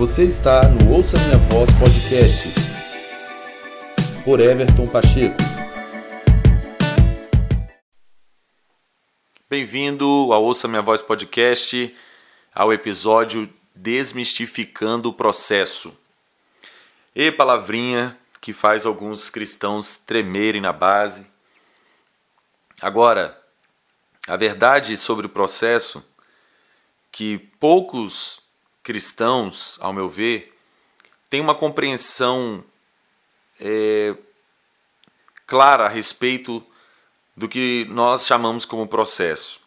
Você está no Ouça Minha Voz Podcast por Everton Pacheco. Bem-vindo ao Ouça Minha Voz Podcast, ao episódio Desmistificando o Processo. E palavrinha que faz alguns cristãos tremerem na base. Agora, a verdade sobre o processo que poucos cristãos, ao meu ver, têm uma compreensão é, clara a respeito do que nós chamamos como processo.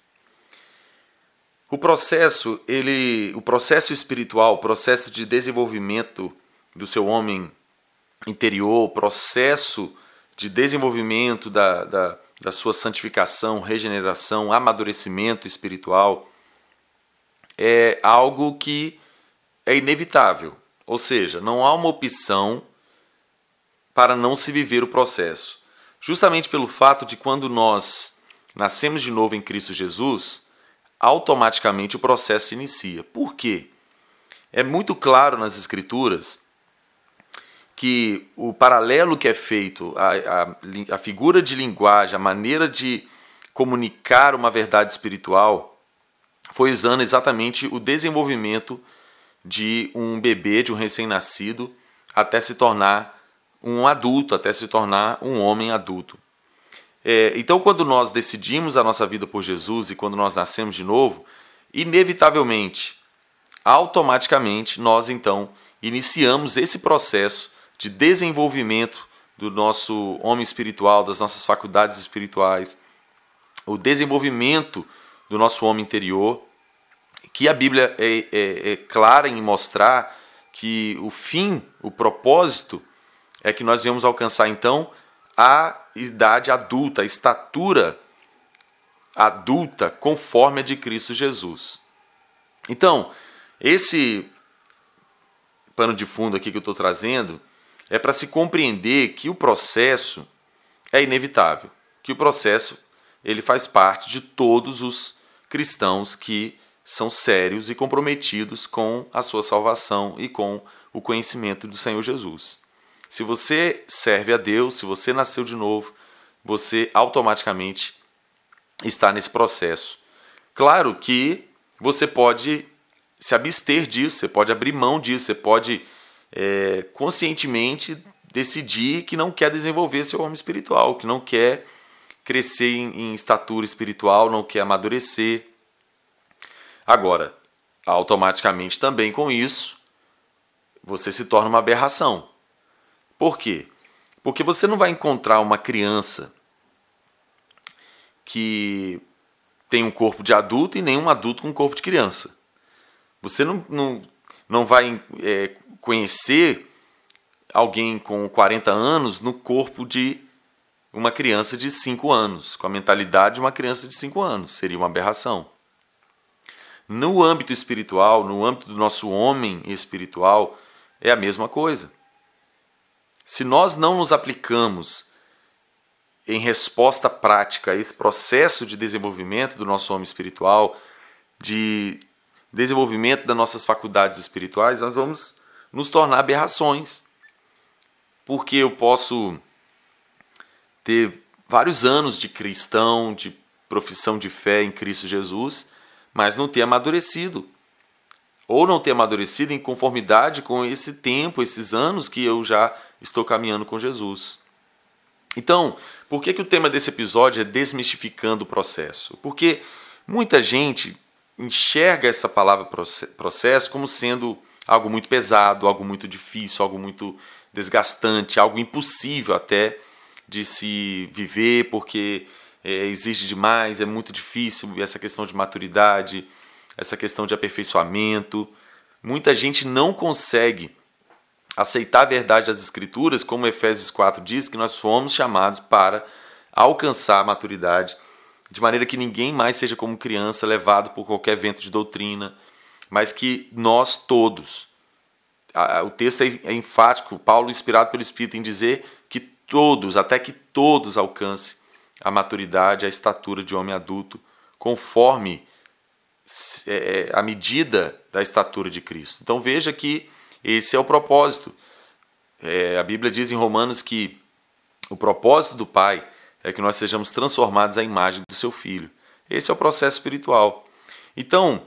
O processo, ele, o processo espiritual, o processo de desenvolvimento do seu homem interior, o processo de desenvolvimento da, da, da sua santificação, regeneração, amadurecimento espiritual, é algo que é inevitável. Ou seja, não há uma opção para não se viver o processo. Justamente pelo fato de quando nós nascemos de novo em Cristo Jesus, automaticamente o processo se inicia. Por quê? É muito claro nas Escrituras que o paralelo que é feito, a, a, a figura de linguagem, a maneira de comunicar uma verdade espiritual, foi usando exatamente o desenvolvimento de um bebê, de um recém-nascido, até se tornar um adulto, até se tornar um homem adulto. É, então, quando nós decidimos a nossa vida por Jesus e quando nós nascemos de novo, inevitavelmente, automaticamente, nós então iniciamos esse processo de desenvolvimento do nosso homem espiritual, das nossas faculdades espirituais, o desenvolvimento do nosso homem interior que a Bíblia é, é, é clara em mostrar que o fim, o propósito, é que nós viemos alcançar então a idade adulta, a estatura adulta conforme a de Cristo Jesus. Então, esse pano de fundo aqui que eu estou trazendo é para se compreender que o processo é inevitável, que o processo ele faz parte de todos os cristãos que são sérios e comprometidos com a sua salvação e com o conhecimento do Senhor Jesus. Se você serve a Deus, se você nasceu de novo, você automaticamente está nesse processo. Claro que você pode se abster disso, você pode abrir mão disso, você pode é, conscientemente decidir que não quer desenvolver seu homem espiritual, que não quer crescer em, em estatura espiritual, não quer amadurecer, Agora, automaticamente também com isso, você se torna uma aberração. Por quê? Porque você não vai encontrar uma criança que tem um corpo de adulto e nenhum adulto com um corpo de criança. Você não, não, não vai é, conhecer alguém com 40 anos no corpo de uma criança de 5 anos, com a mentalidade de uma criança de 5 anos. Seria uma aberração. No âmbito espiritual, no âmbito do nosso homem espiritual, é a mesma coisa. Se nós não nos aplicamos em resposta prática a esse processo de desenvolvimento do nosso homem espiritual, de desenvolvimento das nossas faculdades espirituais, nós vamos nos tornar aberrações. Porque eu posso ter vários anos de cristão, de profissão de fé em Cristo Jesus, mas não ter amadurecido. Ou não ter amadurecido em conformidade com esse tempo, esses anos que eu já estou caminhando com Jesus. Então, por que, que o tema desse episódio é desmistificando o processo? Porque muita gente enxerga essa palavra processo como sendo algo muito pesado, algo muito difícil, algo muito desgastante, algo impossível até de se viver, porque é, exige demais, é muito difícil essa questão de maturidade, essa questão de aperfeiçoamento. Muita gente não consegue aceitar a verdade das Escrituras, como Efésios 4 diz, que nós fomos chamados para alcançar a maturidade, de maneira que ninguém mais seja como criança, levado por qualquer vento de doutrina, mas que nós todos. O texto é, é enfático, Paulo, inspirado pelo Espírito, em dizer que todos, até que todos alcancem a maturidade, a estatura de homem adulto, conforme é, é, a medida da estatura de Cristo. Então veja que Esse é o propósito. É, a Bíblia diz em Romanos que o propósito do Pai é que nós sejamos transformados à imagem do seu Filho. Esse é o processo espiritual. Então,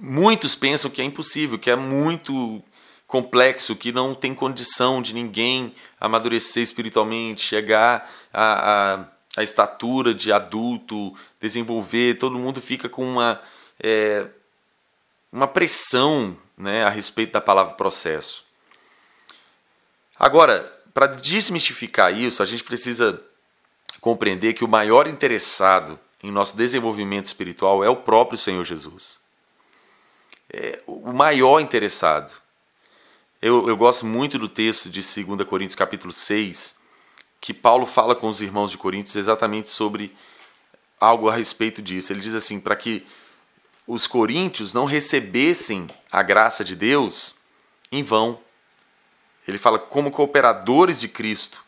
muitos pensam que é impossível, que é muito complexo, que não tem condição de ninguém amadurecer espiritualmente, chegar a, a, a estatura de adulto, desenvolver. Todo mundo fica com uma, é, uma pressão né, a respeito da palavra processo. Agora, para desmistificar isso, a gente precisa compreender que o maior interessado em nosso desenvolvimento espiritual é o próprio Senhor Jesus. É o maior interessado. Eu, eu gosto muito do texto de 2 Coríntios capítulo 6, que Paulo fala com os irmãos de Coríntios exatamente sobre algo a respeito disso. Ele diz assim, para que os coríntios não recebessem a graça de Deus em vão. Ele fala, como cooperadores de Cristo,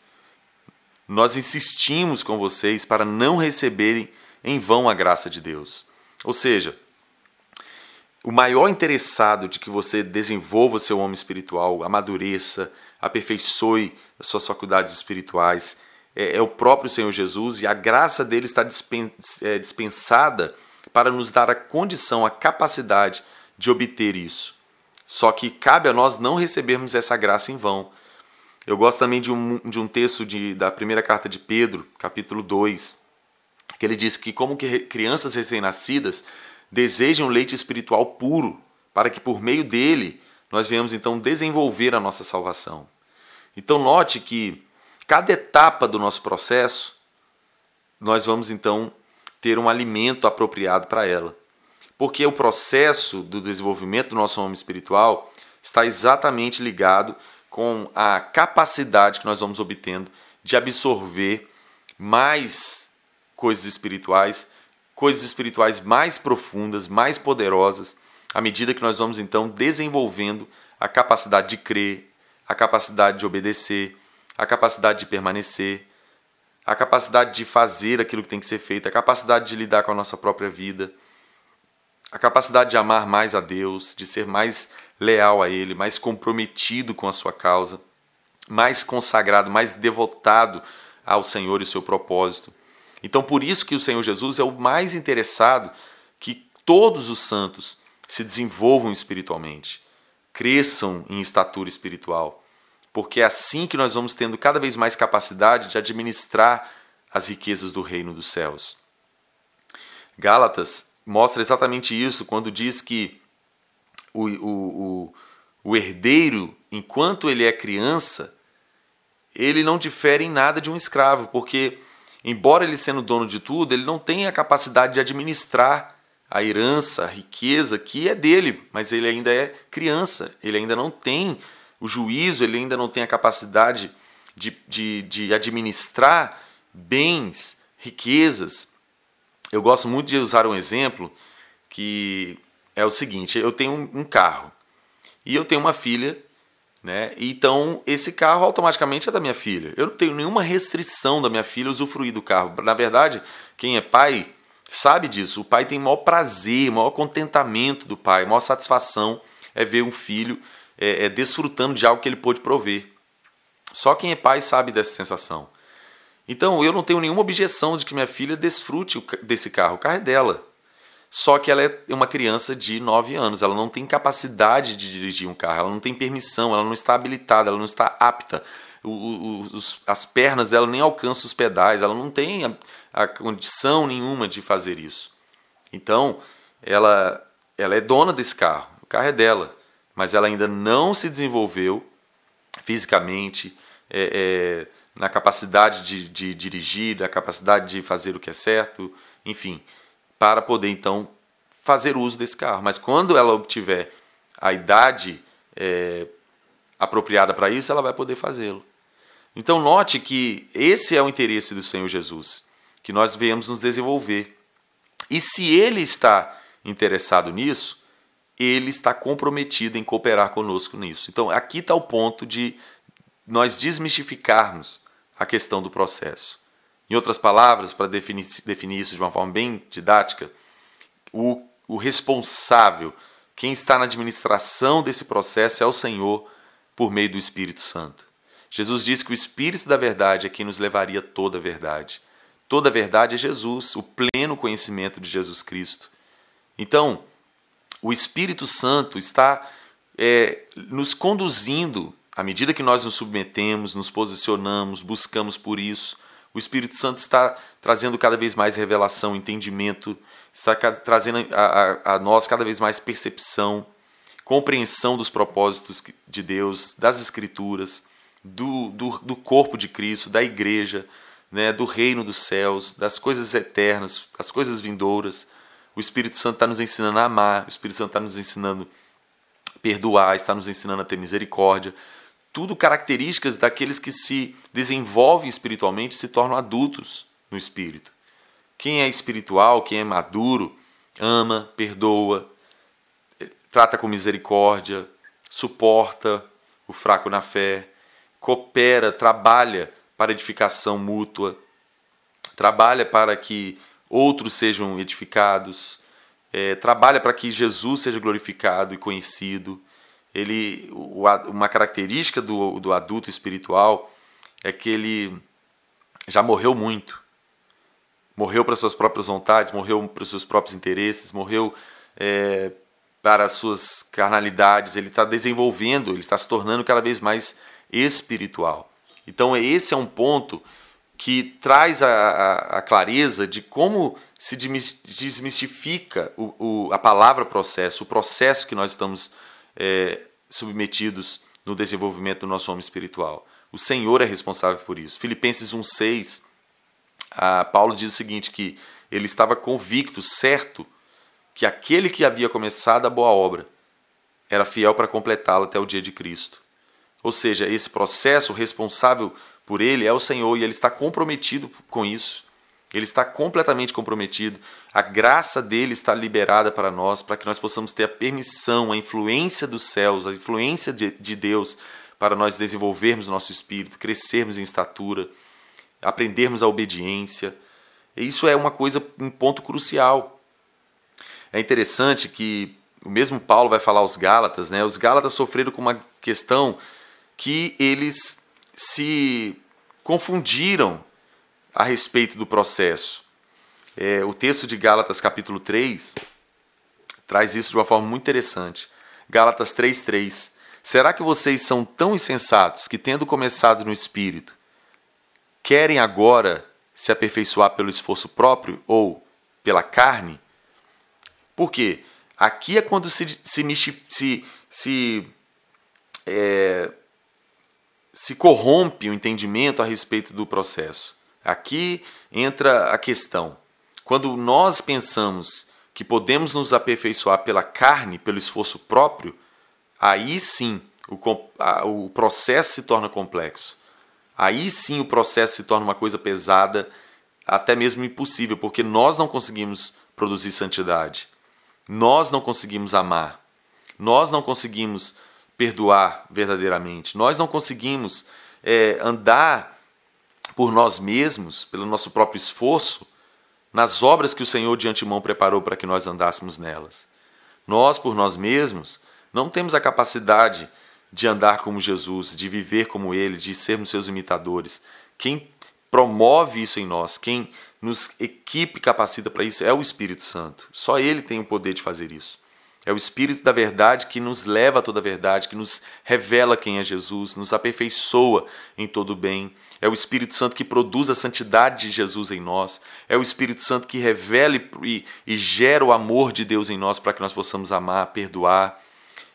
nós insistimos com vocês para não receberem em vão a graça de Deus. Ou seja, o maior interessado de que você desenvolva seu homem espiritual, amadureça, aperfeiçoe as suas faculdades espirituais, é, é o próprio Senhor Jesus e a graça dele está é, dispensada para nos dar a condição, a capacidade de obter isso. Só que cabe a nós não recebermos essa graça em vão. Eu gosto também de um, de um texto de, da primeira carta de Pedro, capítulo 2, que ele diz que, como que crianças recém-nascidas, desejam leite espiritual puro, para que por meio dele nós venhamos então desenvolver a nossa salvação. Então note que cada etapa do nosso processo nós vamos então ter um alimento apropriado para ela. Porque o processo do desenvolvimento do nosso homem espiritual está exatamente ligado com a capacidade que nós vamos obtendo de absorver mais coisas espirituais coisas espirituais mais profundas, mais poderosas, à medida que nós vamos então desenvolvendo a capacidade de crer, a capacidade de obedecer, a capacidade de permanecer, a capacidade de fazer aquilo que tem que ser feito, a capacidade de lidar com a nossa própria vida, a capacidade de amar mais a Deus, de ser mais leal a Ele, mais comprometido com a sua causa, mais consagrado, mais devotado ao Senhor e o seu propósito. Então, por isso que o Senhor Jesus é o mais interessado que todos os santos se desenvolvam espiritualmente, cresçam em estatura espiritual, porque é assim que nós vamos tendo cada vez mais capacidade de administrar as riquezas do reino dos céus. Gálatas mostra exatamente isso quando diz que o, o, o, o herdeiro, enquanto ele é criança, ele não difere em nada de um escravo, porque embora ele sendo dono de tudo, ele não tem a capacidade de administrar a herança, a riqueza que é dele, mas ele ainda é criança, ele ainda não tem o juízo, ele ainda não tem a capacidade de, de, de administrar bens, riquezas. Eu gosto muito de usar um exemplo que é o seguinte: eu tenho um carro e eu tenho uma filha né? Então, esse carro automaticamente é da minha filha. Eu não tenho nenhuma restrição da minha filha usufruir do carro. Na verdade, quem é pai sabe disso. O pai tem maior prazer, maior contentamento do pai, maior satisfação é ver um filho é, é, desfrutando de algo que ele pôde prover. Só quem é pai sabe dessa sensação. Então, eu não tenho nenhuma objeção de que minha filha desfrute desse carro. O carro é dela. Só que ela é uma criança de 9 anos, ela não tem capacidade de dirigir um carro, ela não tem permissão, ela não está habilitada, ela não está apta. O, o, os, as pernas dela nem alcançam os pedais, ela não tem a, condição nenhuma de fazer isso. Então, ela, ela é dona desse carro, o carro é dela, mas ela ainda não se desenvolveu fisicamente, é, é, na capacidade de, de dirigir, na capacidade de fazer o que é certo, enfim para poder então fazer uso desse carro. Mas quando ela obtiver a idade é, apropriada para isso, ela vai poder fazê-lo. Então note que esse é o interesse do Senhor Jesus, que nós venhamos nos desenvolver. E se Ele está interessado nisso, Ele está comprometido em cooperar conosco nisso. Então aqui está o ponto de nós desmistificarmos a questão do processo. Em outras palavras, para definir, definir isso de uma forma bem didática, o, o responsável Quem está na administração desse processo é o Senhor por meio do Espírito Santo. Jesus disse que o Espírito da verdade é quem nos levaria toda a verdade. Toda a verdade é Jesus, o pleno conhecimento de Jesus Cristo. Então, o Espírito Santo está é, nos conduzindo, à medida que nós nos submetemos, nos posicionamos, buscamos por isso. O Espírito Santo está trazendo cada vez mais revelação, entendimento, está trazendo a, a, a nós cada vez mais percepção, compreensão dos propósitos de Deus, das Escrituras do, do, do corpo de Cristo, da igreja, né, do reino dos céus, das coisas eternas, das coisas vindouras. O Espírito Santo está nos ensinando a amar, o Espírito Santo está nos ensinando a perdoar, está nos ensinando a ter misericórdia. Tudo características daqueles que se desenvolvem espiritualmente se tornam adultos no espírito. Quem é espiritual, quem é maduro, ama, perdoa, trata com misericórdia, suporta o fraco na fé, coopera, trabalha para edificação mútua, trabalha para que outros sejam edificados, é, trabalha para que Jesus seja glorificado e conhecido. Ele, uma característica do, do adulto espiritual é que ele já morreu muito. Morreu para suas próprias vontades, morreu para os seus próprios interesses, morreu é, para as suas carnalidades. Ele está desenvolvendo, ele está se tornando cada vez mais espiritual. Então, esse é um ponto que traz a, a, a clareza de como se desmistifica o, o, a palavra processo, o processo que nós estamos é, submetidos no desenvolvimento do nosso homem espiritual. O Senhor é responsável por isso. Filipenses 1,6, Paulo diz o seguinte: que ele estava convicto, certo, que aquele que havia começado a boa obra era fiel para completá-la até o dia de Cristo. Ou seja, esse processo responsável por ele é o Senhor e ele está comprometido com isso. Ele está completamente comprometido. A graça dele está liberada para nós, para que nós possamos ter a permissão, a influência dos céus, a influência de, de Deus para nós desenvolvermos nosso espírito, crescermos em estatura, aprendermos a obediência. Isso é uma coisa, um ponto crucial. É interessante que o mesmo Paulo vai falar aos Gálatas, né? Os Gálatas sofreram com uma questão que eles se confundiram a respeito do processo. É, o texto de Gálatas, capítulo 3, traz isso de uma forma muito interessante. Gálatas 3,3. Será que vocês são tão insensatos que, tendo começado no espírito, querem agora se aperfeiçoar pelo esforço próprio ou pela carne? Por quê? Aqui é quando se, se, se, se é, se corrompe o entendimento a respeito do processo. Aqui entra a questão. Quando nós pensamos que podemos nos aperfeiçoar pela carne, pelo esforço próprio, aí sim o, a, o processo se torna complexo. Aí sim o processo se torna uma coisa pesada, até mesmo impossível, porque nós não conseguimos produzir santidade. Nós não conseguimos amar. Nós não conseguimos perdoar verdadeiramente. Nós não conseguimos é, andar por nós mesmos, pelo nosso próprio esforço, nas obras que o Senhor de antemão preparou para que nós andássemos nelas. Nós, por nós mesmos, não temos a capacidade de andar como Jesus, de viver como Ele, de sermos seus imitadores. Quem promove isso em nós, quem nos equipe capacita para isso é o Espírito Santo. Só Ele tem o poder de fazer isso. É o Espírito da verdade que nos leva a toda a verdade, que nos revela quem é Jesus, nos aperfeiçoa em todo o bem. É o Espírito Santo que produz a santidade de Jesus em nós. É o Espírito Santo que revela e, e gera o amor de Deus em nós para que nós possamos amar, perdoar.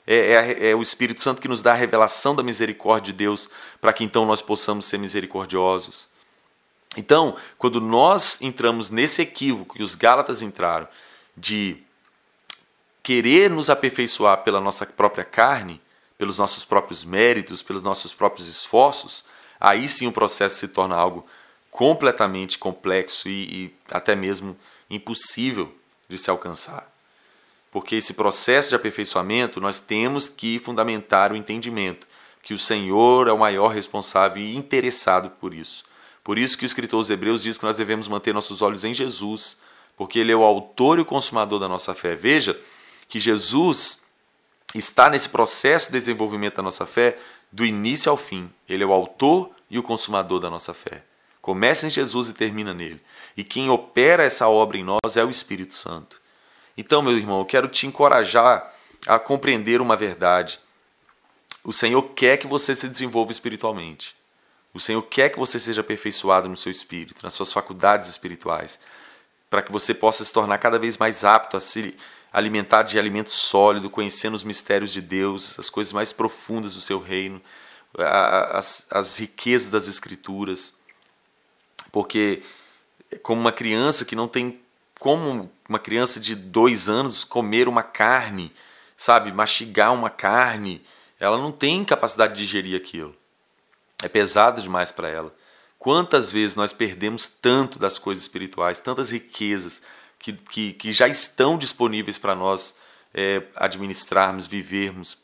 É, é, é, o Espírito Santo que nos dá a revelação da misericórdia de Deus para que então nós possamos ser misericordiosos. Então, quando nós entramos nesse equívoco que os Gálatas entraram, de querer nos aperfeiçoar pela nossa própria carne, pelos nossos próprios méritos, pelos nossos próprios esforços, aí sim o processo se torna algo completamente complexo e, e até mesmo impossível de se alcançar. Porque esse processo de aperfeiçoamento nós temos que fundamentar o entendimento que o Senhor é o maior responsável e interessado por isso. Por isso que o escritor aos Hebreus diz que nós devemos manter nossos olhos em Jesus, porque ele é o autor e o consumador da nossa fé. Veja que Jesus está nesse processo de desenvolvimento da nossa fé do início ao fim. Ele é o autor e o consumador da nossa fé. Começa em Jesus e termina nele. E quem opera essa obra em nós é o Espírito Santo. Então, meu irmão, eu quero te encorajar a compreender uma verdade. O Senhor quer que você se desenvolva espiritualmente. O Senhor quer que você seja aperfeiçoado no seu espírito, nas suas faculdades espirituais, para que você possa se tornar cada vez mais apto a se alimentar de alimento sólido, conhecendo os mistérios de Deus, as coisas mais profundas do seu reino, as, as riquezas das Escrituras. Porque, como uma criança que não tem como uma criança de dois anos comer uma carne, sabe, mastigar uma carne, ela não tem capacidade de digerir aquilo. É pesado demais para ela. Quantas vezes nós perdemos tanto das coisas espirituais, tantas riquezas que, que, que já estão disponíveis para nós é, administrarmos, vivermos,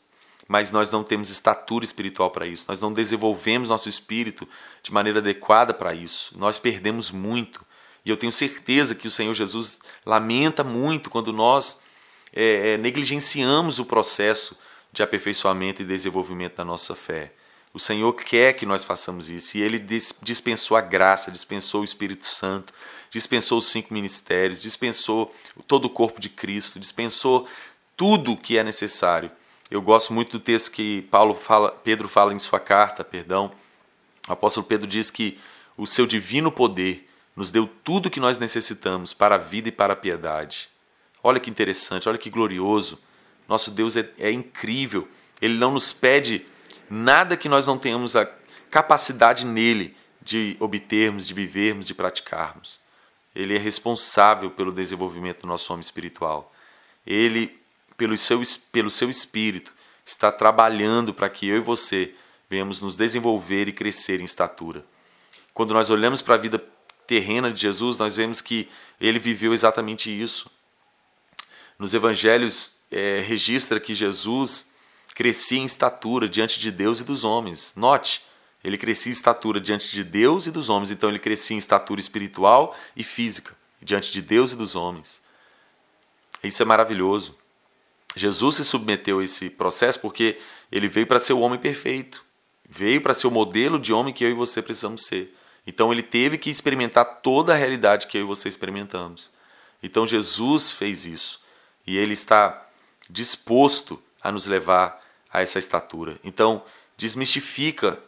mas nós não temos estatura espiritual para isso, nós não desenvolvemos nosso espírito de maneira adequada para isso, nós perdemos muito. E eu tenho certeza que o Senhor Jesus lamenta muito quando nós é, é, negligenciamos o processo de aperfeiçoamento e desenvolvimento da nossa fé. O Senhor quer que nós façamos isso. E Ele dispensou a graça, dispensou o Espírito Santo, dispensou os cinco ministérios, dispensou todo o corpo de Cristo, dispensou tudo que é necessário eu gosto muito do texto que Paulo fala, Pedro fala em sua carta, perdão. O apóstolo Pedro diz que o seu divino poder nos deu tudo que nós necessitamos para a vida e para a piedade. Olha que interessante, olha que glorioso. Nosso Deus é, é incrível. Ele não nos pede nada que nós não tenhamos a capacidade nele de obtermos, de vivermos, de praticarmos. Ele é responsável pelo desenvolvimento do nosso homem espiritual. Ele pelo seu, pelo seu espírito, está trabalhando para que eu e você venhamos nos desenvolver e crescer em estatura. Quando nós olhamos para a vida terrena de Jesus, nós vemos que ele viveu exatamente isso. Nos evangelhos é, registra que Jesus crescia em estatura diante de Deus e dos homens. Note, ele crescia em estatura diante de Deus e dos homens, então ele crescia em estatura espiritual e física diante de Deus e dos homens. Isso é maravilhoso. Jesus se submeteu a esse processo porque ele veio para ser o homem perfeito. Veio para ser o modelo de homem que eu e você precisamos ser. Então ele teve que experimentar toda a realidade que eu e você experimentamos. Então Jesus fez isso. E ele está disposto a nos levar a essa estatura. Então, desmistifica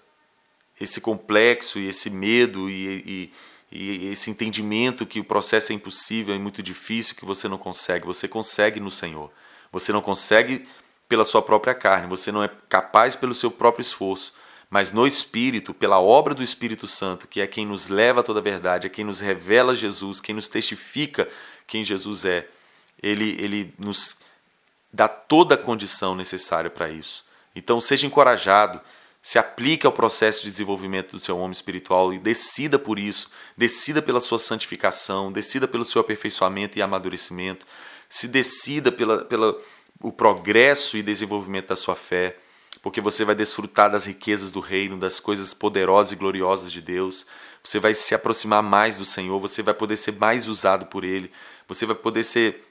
esse complexo e esse medo e, e, e, esse entendimento que o processo é impossível, é muito difícil, que você não consegue. Você consegue no Senhor. Você não consegue pela sua própria carne, você não é capaz pelo seu próprio esforço, mas no Espírito, pela obra do Espírito Santo, que é quem nos leva a toda a verdade, é quem nos revela Jesus, quem nos testifica quem Jesus é, ele, ele nos dá toda a condição necessária para isso. Então, seja encorajado, se aplique ao processo de desenvolvimento do seu homem espiritual e decida por isso, decida pela sua santificação, decida pelo seu aperfeiçoamento e amadurecimento se decida pela, pela o progresso e desenvolvimento da sua fé, porque você vai desfrutar das riquezas do reino, das coisas poderosas e gloriosas de Deus. Você vai se aproximar mais do Senhor, você vai poder ser mais usado por Ele, você vai poder ser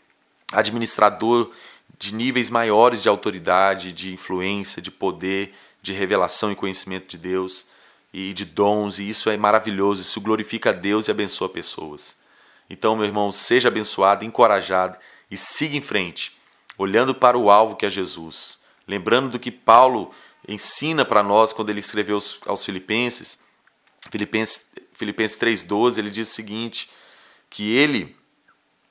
administrador de níveis maiores de autoridade, de influência, de poder, de revelação e conhecimento de Deus e de dons, e isso é maravilhoso, isso glorifica a Deus e abençoa pessoas. Então, meu irmão, seja abençoado, encorajado e siga em frente, olhando para o alvo que é Jesus. Lembrando do que Paulo ensina para nós quando ele escreveu aos Filipenses, Filipenses, Filipenses 3,12, ele diz o seguinte: que ele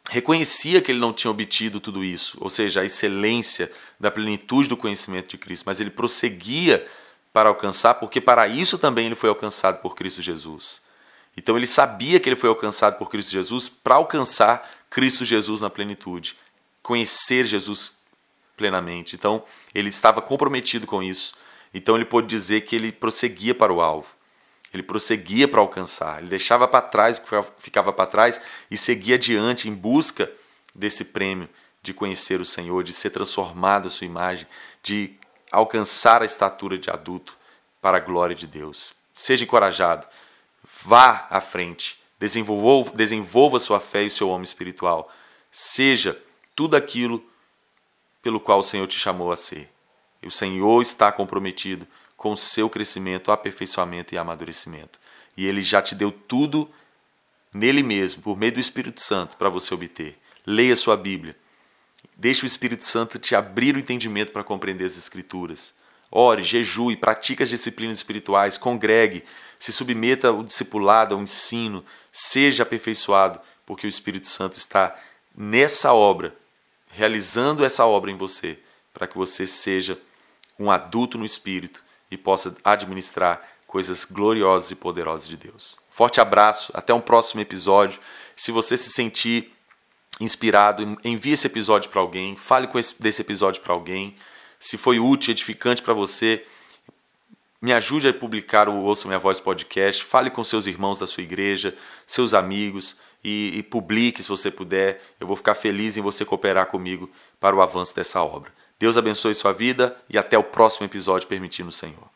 reconhecia que ele não tinha obtido tudo isso, ou seja, a excelência da plenitude do conhecimento de Cristo, mas ele prosseguia para alcançar, porque para isso também ele foi alcançado por Cristo Jesus. Então ele sabia que ele foi alcançado por Cristo Jesus para alcançar Cristo Jesus na plenitude, conhecer Jesus plenamente. Então, ele estava comprometido com isso. Então, ele pôde dizer que ele prosseguia para o alvo. Ele prosseguia para alcançar. Ele deixava para trás o que ficava para trás e seguia adiante em busca desse prêmio de conhecer o Senhor, de ser transformado a sua imagem, de alcançar a estatura de adulto para a glória de Deus. Seja encorajado. Vá à frente Desenvolva, desenvolva sua fé e o seu homem espiritual. Seja tudo aquilo pelo qual o Senhor te chamou a ser. E o Senhor está comprometido com o seu crescimento, aperfeiçoamento e amadurecimento. E ele já te deu tudo nele mesmo, por meio do Espírito Santo, para você obter. Leia sua Bíblia. Deixe o Espírito Santo te abrir o entendimento para compreender as Escrituras. Ore, jejue, pratique as disciplinas espirituais, congregue, se submeta ao discipulado, ao ensino, seja aperfeiçoado, porque o Espírito Santo está nessa obra, realizando essa obra em você, para que você seja um adulto no Espírito e possa administrar coisas gloriosas e poderosas de Deus. Forte abraço, até um próximo episódio. Se você se sentir inspirado, envie esse episódio para alguém, fale com esse, desse episódio para alguém. Se foi útil, edificante para você, me ajude a publicar o Ouça Minha Voz podcast. Fale com seus irmãos da sua igreja, seus amigos e, e publique se você puder. Eu vou ficar feliz em você cooperar comigo para o avanço dessa obra. Deus abençoe sua vida e até o próximo episódio, permitindo o Senhor.